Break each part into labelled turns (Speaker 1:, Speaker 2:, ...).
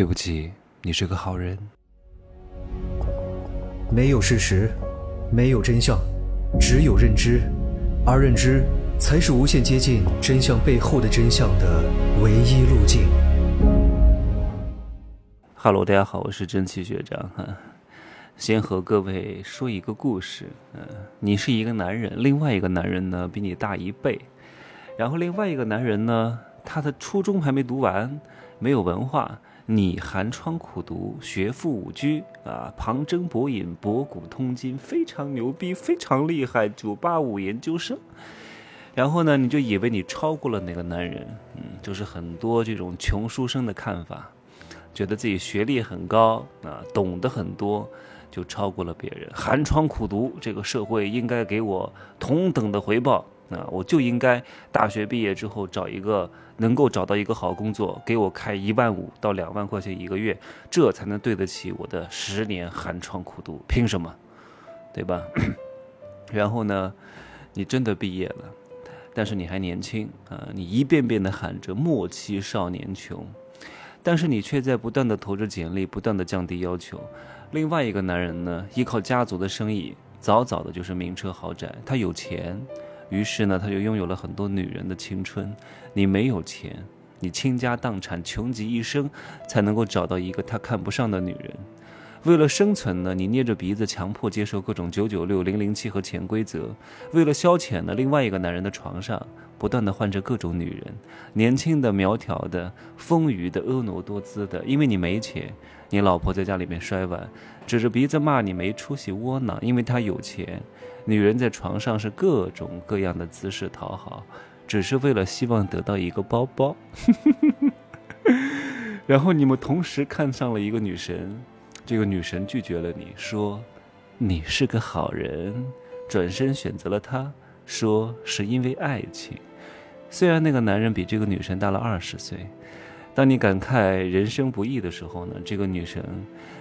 Speaker 1: 对不起，你是个好人。
Speaker 2: 没有事实，没有真相，只有认知，而认知才是无限接近真相背后的真相的唯一路径。
Speaker 1: Hello，大家好，我是蒸汽学长哈。先和各位说一个故事，嗯，你是一个男人，另外一个男人呢比你大一倍，然后另外一个男人呢，他的初中还没读完，没有文化。你寒窗苦读，学富五车啊，旁征博引，博古通今，非常牛逼，非常厉害，九八五研究生。然后呢，你就以为你超过了那个男人，嗯，就是很多这种穷书生的看法，觉得自己学历很高啊，懂得很多，就超过了别人。寒窗苦读，这个社会应该给我同等的回报。那我就应该大学毕业之后找一个能够找到一个好工作，给我开一万五到两万块钱一个月，这才能对得起我的十年寒窗苦读。凭什么？对吧？然后呢，你真的毕业了，但是你还年轻啊！你一遍遍的喊着“莫欺少年穷”，但是你却在不断的投着简历，不断的降低要求。另外一个男人呢，依靠家族的生意，早早的就是名车豪宅，他有钱。于是呢，他就拥有了很多女人的青春。你没有钱，你倾家荡产，穷极一生，才能够找到一个他看不上的女人。为了生存呢，你捏着鼻子强迫接受各种九九六、零零七和潜规则。为了消遣呢，另外一个男人的床上不断的换着各种女人，年轻的、苗条的、丰腴的、婀娜多姿的。因为你没钱，你老婆在家里面摔碗，指着鼻子骂你没出息、窝囊。因为她有钱。女人在床上是各种各样的姿势讨好，只是为了希望得到一个包包。然后你们同时看上了一个女神，这个女神拒绝了你，说你是个好人，转身选择了她，说是因为爱情。虽然那个男人比这个女神大了二十岁，当你感慨人生不易的时候呢，这个女神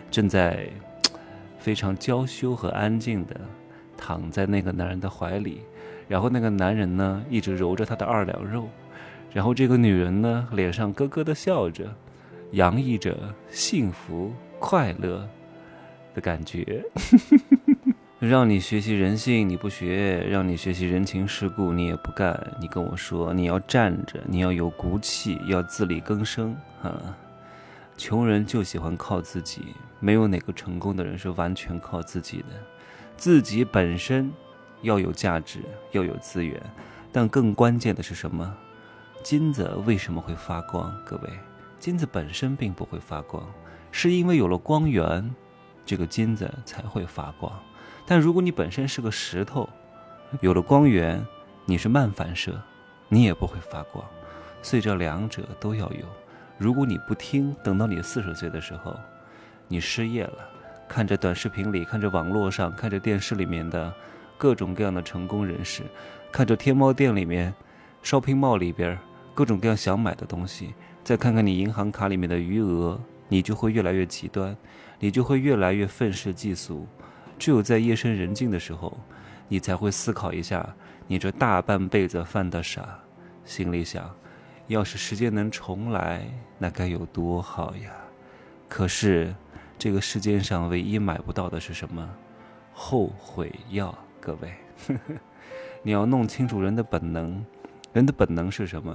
Speaker 1: 正在 非常娇羞和安静的。躺在那个男人的怀里，然后那个男人呢一直揉着她的二两肉，然后这个女人呢脸上咯咯的笑着，洋溢着幸福快乐的感觉。让你学习人性你不学，让你学习人情世故你也不干。你跟我说你要站着，你要有骨气，要自力更生啊！穷人就喜欢靠自己，没有哪个成功的人是完全靠自己的。自己本身要有价值，要有资源，但更关键的是什么？金子为什么会发光？各位，金子本身并不会发光，是因为有了光源，这个金子才会发光。但如果你本身是个石头，有了光源，你是慢反射，你也不会发光。所以这两者都要有。如果你不听，等到你四十岁的时候，你失业了。看着短视频里，看着网络上，看着电视里面的各种各样的成功人士，看着天猫店里面、shopping mall 里边各种各样想买的东西，再看看你银行卡里面的余额，你就会越来越极端，你就会越来越愤世嫉俗。只有在夜深人静的时候，你才会思考一下，你这大半辈子犯的傻。心里想，要是时间能重来，那该有多好呀！可是。这个世界上唯一买不到的是什么？后悔药，各位，你要弄清楚人的本能。人的本能是什么？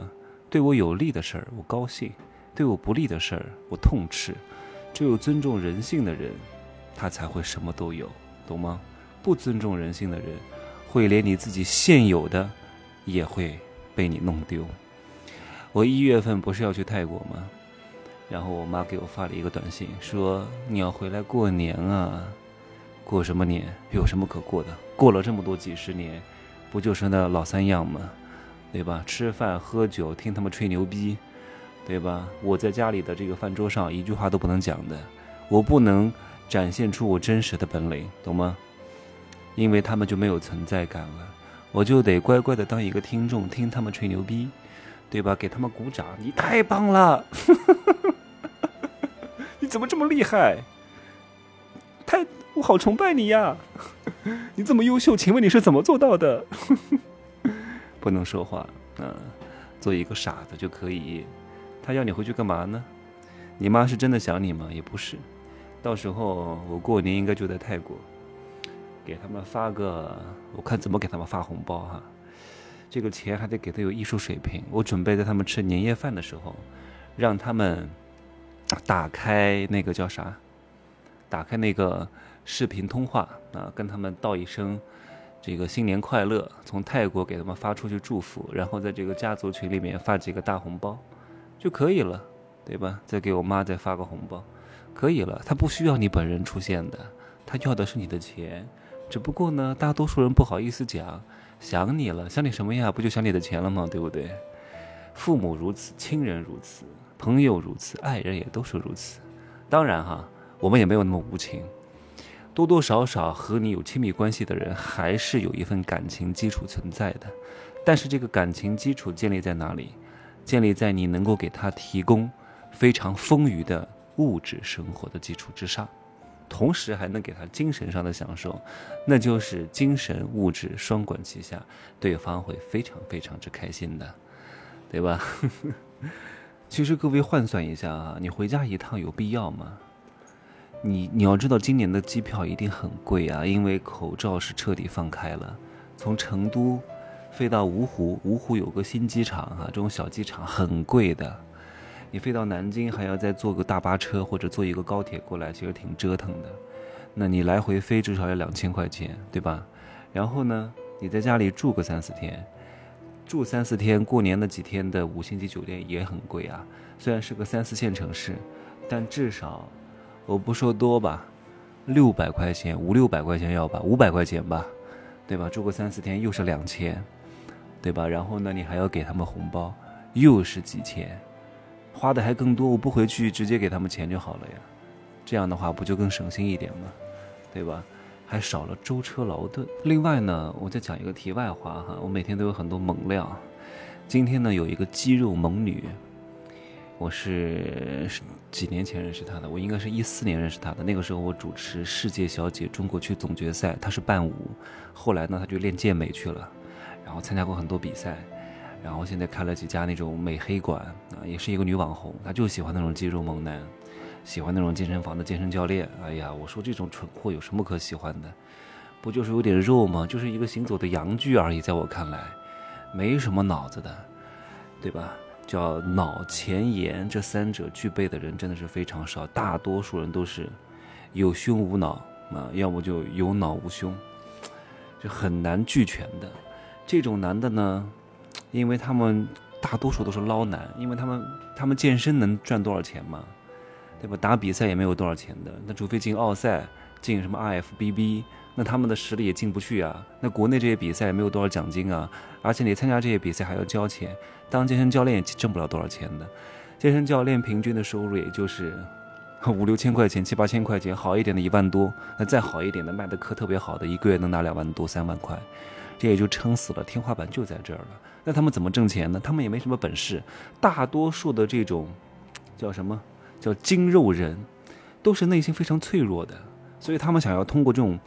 Speaker 1: 对我有利的事儿，我高兴；对我不利的事儿，我痛斥。只有尊重人性的人，他才会什么都有，懂吗？不尊重人性的人，会连你自己现有的也会被你弄丢。我一月份不是要去泰国吗？然后我妈给我发了一个短信，说你要回来过年啊，过什么年？有什么可过的？过了这么多几十年，不就是那老三样吗？对吧？吃饭喝酒，听他们吹牛逼，对吧？我在家里的这个饭桌上一句话都不能讲的，我不能展现出我真实的本领，懂吗？因为他们就没有存在感了，我就得乖乖的当一个听众，听他们吹牛逼，对吧？给他们鼓掌，你太棒了。你怎么这么厉害？太，我好崇拜你呀！你这么优秀，请问你是怎么做到的？不能说话，嗯，做一个傻子就可以。他要你回去干嘛呢？你妈是真的想你吗？也不是。到时候我过年应该就在泰国，给他们发个，我看怎么给他们发红包哈。这个钱还得给他有艺术水平。我准备在他们吃年夜饭的时候，让他们打开那个叫啥？打开那个视频通话啊，跟他们道一声这个新年快乐，从泰国给他们发出去祝福，然后在这个家族群里面发几个大红包就可以了，对吧？再给我妈再发个红包。可以了，他不需要你本人出现的，他要的是你的钱。只不过呢，大多数人不好意思讲，想你了，想你什么呀？不就想你的钱了吗？对不对？父母如此，亲人如此，朋友如此，爱人也都是如此。当然哈，我们也没有那么无情，多多少少和你有亲密关系的人，还是有一份感情基础存在的。但是这个感情基础建立在哪里？建立在你能够给他提供非常丰腴的。物质生活的基础之上，同时还能给他精神上的享受，那就是精神物质双管齐下，对方会非常非常之开心的，对吧？其实各位换算一下啊，你回家一趟有必要吗？你你要知道，今年的机票一定很贵啊，因为口罩是彻底放开了，从成都飞到芜湖，芜湖有个新机场啊，这种小机场很贵的。你飞到南京还要再坐个大巴车或者坐一个高铁过来，其实挺折腾的。那你来回飞至少要两千块钱，对吧？然后呢，你在家里住个三四天，住三四天，过年的几天的五星级酒店也很贵啊。虽然是个三四线城市，但至少我不说多吧，六百块钱，五六百块钱要吧，五百块钱吧，对吧？住个三四天又是两千，对吧？然后呢，你还要给他们红包，又是几千。花的还更多，我不回去直接给他们钱就好了呀，这样的话不就更省心一点吗？对吧？还少了舟车劳顿。另外呢，我再讲一个题外话哈，我每天都有很多猛料。今天呢，有一个肌肉猛女，我是几年前认识她的，我应该是一四年认识她的。那个时候我主持世界小姐中国区总决赛，她是伴舞，后来呢，她就练健美去了，后参加过很多比赛。然后现在开了几家那种美黑馆啊，也是一个女网红，她就喜欢那种肌肉猛男，喜欢那种健身房的健身教练。哎呀，我说这种蠢货有什么可喜欢的？不就是有点肉吗？就是一个行走的阳具而已，在我看来，没什么脑子的，对吧？叫脑前颜这三者具备的人真的是非常少，大多数人都是有胸无脑啊，要么就有脑无胸，就很难俱全的。这种男的呢？因为他们大多数都是捞男，因为他们他们健身能赚多少钱嘛，对吧？打比赛也没有多少钱的，那除非进奥赛，进什么 IFBB，那他们的实力也进不去啊。那国内这些比赛也没有多少奖金啊，而且你参加这些比赛还要交钱，当健身教练也挣不了多少钱的。健身教练平均的收入也就是 五六千块钱、七八千块钱，好一点的一万多，那再好一点的卖的课特别好的，一个月能拿两万多、三万块。这也就撑死了，天花板就在这儿了。那他们怎么挣钱呢？他们也没什么本事。大多数的这种叫什么？叫精肉人，都是内心非常脆弱的，所以他们想要通过这种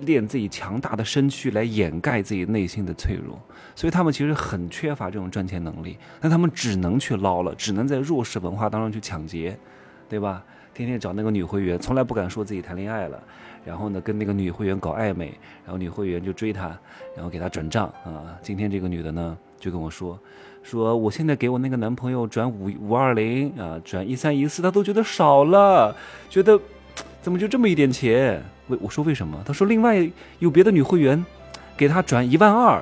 Speaker 1: 练自己强大的身躯来掩盖自己内心的脆弱。所以他们其实很缺乏这种赚钱能力。那他们只能去捞了，只能在弱势文化当中去抢劫，对吧？天天找那个女会员，从来不敢说自己谈恋爱了。然后呢，跟那个女会员搞暧昧，然后女会员就追他，然后给他转账啊。今天这个女的呢，就跟我说，说我现在给我那个男朋友转五五二零啊，转一三一四，他都觉得少了，觉得怎么就这么一点钱？为我说为什么？他说另外有别的女会员给他转一万二。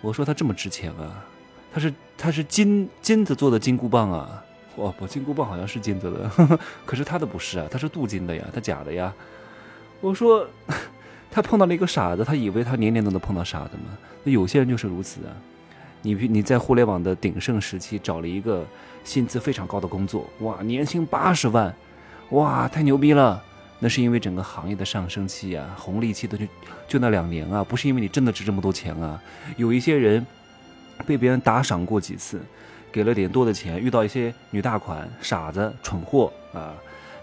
Speaker 1: 我说他这么值钱啊？他是他是金金子做的金箍棒啊？哇不，金箍棒好像是金子的，呵 呵可是他的不是啊，他是镀金的呀，他假的呀。我说，他碰到了一个傻子，他以为他年年都能碰到傻子吗？那有些人就是如此啊。你你在互联网的鼎盛时期找了一个薪资非常高的工作，哇，年薪八十万，哇，太牛逼了。那是因为整个行业的上升期啊，红利期都就就那两年啊，不是因为你真的值这么多钱啊。有一些人被别人打赏过几次，给了点多的钱，遇到一些女大款、傻子、蠢货啊。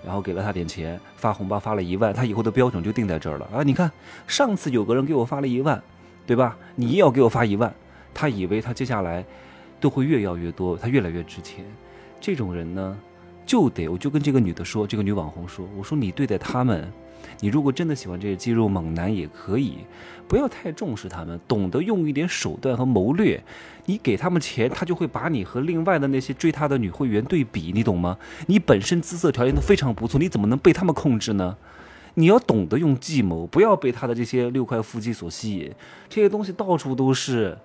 Speaker 1: 然后给了他点钱，发红包发了一万，他以后的标准就定在这儿了啊！你看，上次有个人给我发了一万，对吧？你也要给我发一万，他以为他接下来都会越要越多，他越来越值钱。这种人呢，就得我就跟这个女的说，这个女网红说，我说你对待他们。你如果真的喜欢这些肌肉猛男也可以，不要太重视他们，懂得用一点手段和谋略。你给他们钱，他就会把你和另外的那些追他的女会员对比，你懂吗？你本身姿色条件都非常不错，你怎么能被他们控制呢？你要懂得用计谋，不要被他的这些六块腹肌所吸引。这些东西到处都是，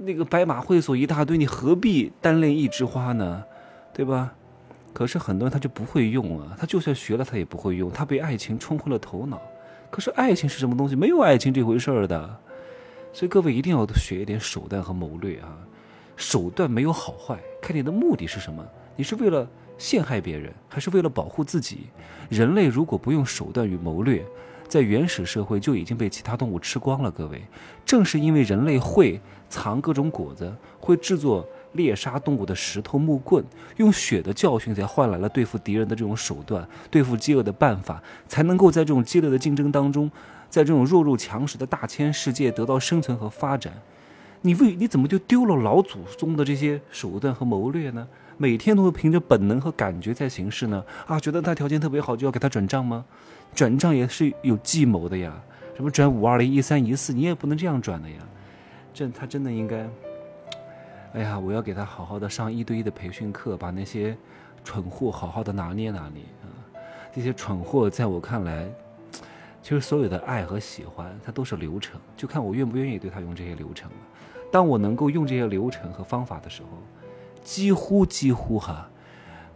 Speaker 1: 那个白马会所一大堆，你何必单恋一枝花呢？对吧？可是很多人他就不会用啊，他就算学了他也不会用，他被爱情冲昏了头脑。可是爱情是什么东西？没有爱情这回事儿的。所以各位一定要学一点手段和谋略啊！手段没有好坏，看你的目的是什么。你是为了陷害别人，还是为了保护自己？人类如果不用手段与谋略，在原始社会就已经被其他动物吃光了。各位，正是因为人类会藏各种果子，会制作。猎杀动物的石头、木棍，用血的教训才换来了对付敌人的这种手段，对付饥饿的办法，才能够在这种激烈的竞争当中，在这种弱肉强食的大千世界得到生存和发展。你为你怎么就丢了老祖宗的这些手段和谋略呢？每天都是凭着本能和感觉在行事呢？啊，觉得他条件特别好，就要给他转账吗？转账也是有计谋的呀，什么转五二零一三一四，你也不能这样转的呀。这他真的应该。哎呀，我要给他好好的上一对一的培训课，把那些蠢货好好的拿捏拿捏啊！这些蠢货在我看来，其实所有的爱和喜欢，它都是流程，就看我愿不愿意对他用这些流程了。当我能够用这些流程和方法的时候，几乎几乎哈，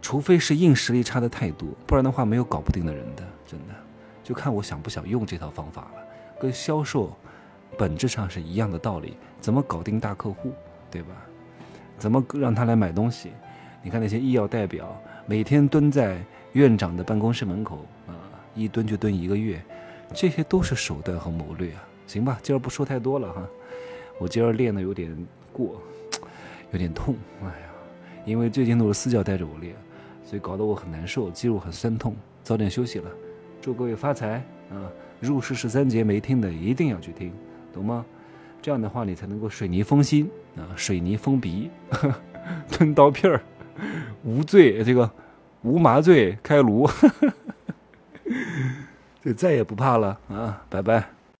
Speaker 1: 除非是硬实力差的太多，不然的话没有搞不定的人的，真的，就看我想不想用这套方法了。跟销售本质上是一样的道理，怎么搞定大客户，对吧？怎么让他来买东西？你看那些医药代表，每天蹲在院长的办公室门口啊，一蹲就蹲一个月，这些都是手段和谋略啊。行吧，今儿不说太多了哈。我今儿练的有点过，有点痛。哎呀，因为最近都是私教带着我练，所以搞得我很难受，肌肉很酸痛。早点休息了，祝各位发财啊！入世十三节没听的一定要去听，懂吗？这样的话，你才能够水泥封心啊，水泥封鼻，吞刀片儿，无罪，这个无麻醉开颅，就再也不怕了啊！拜拜。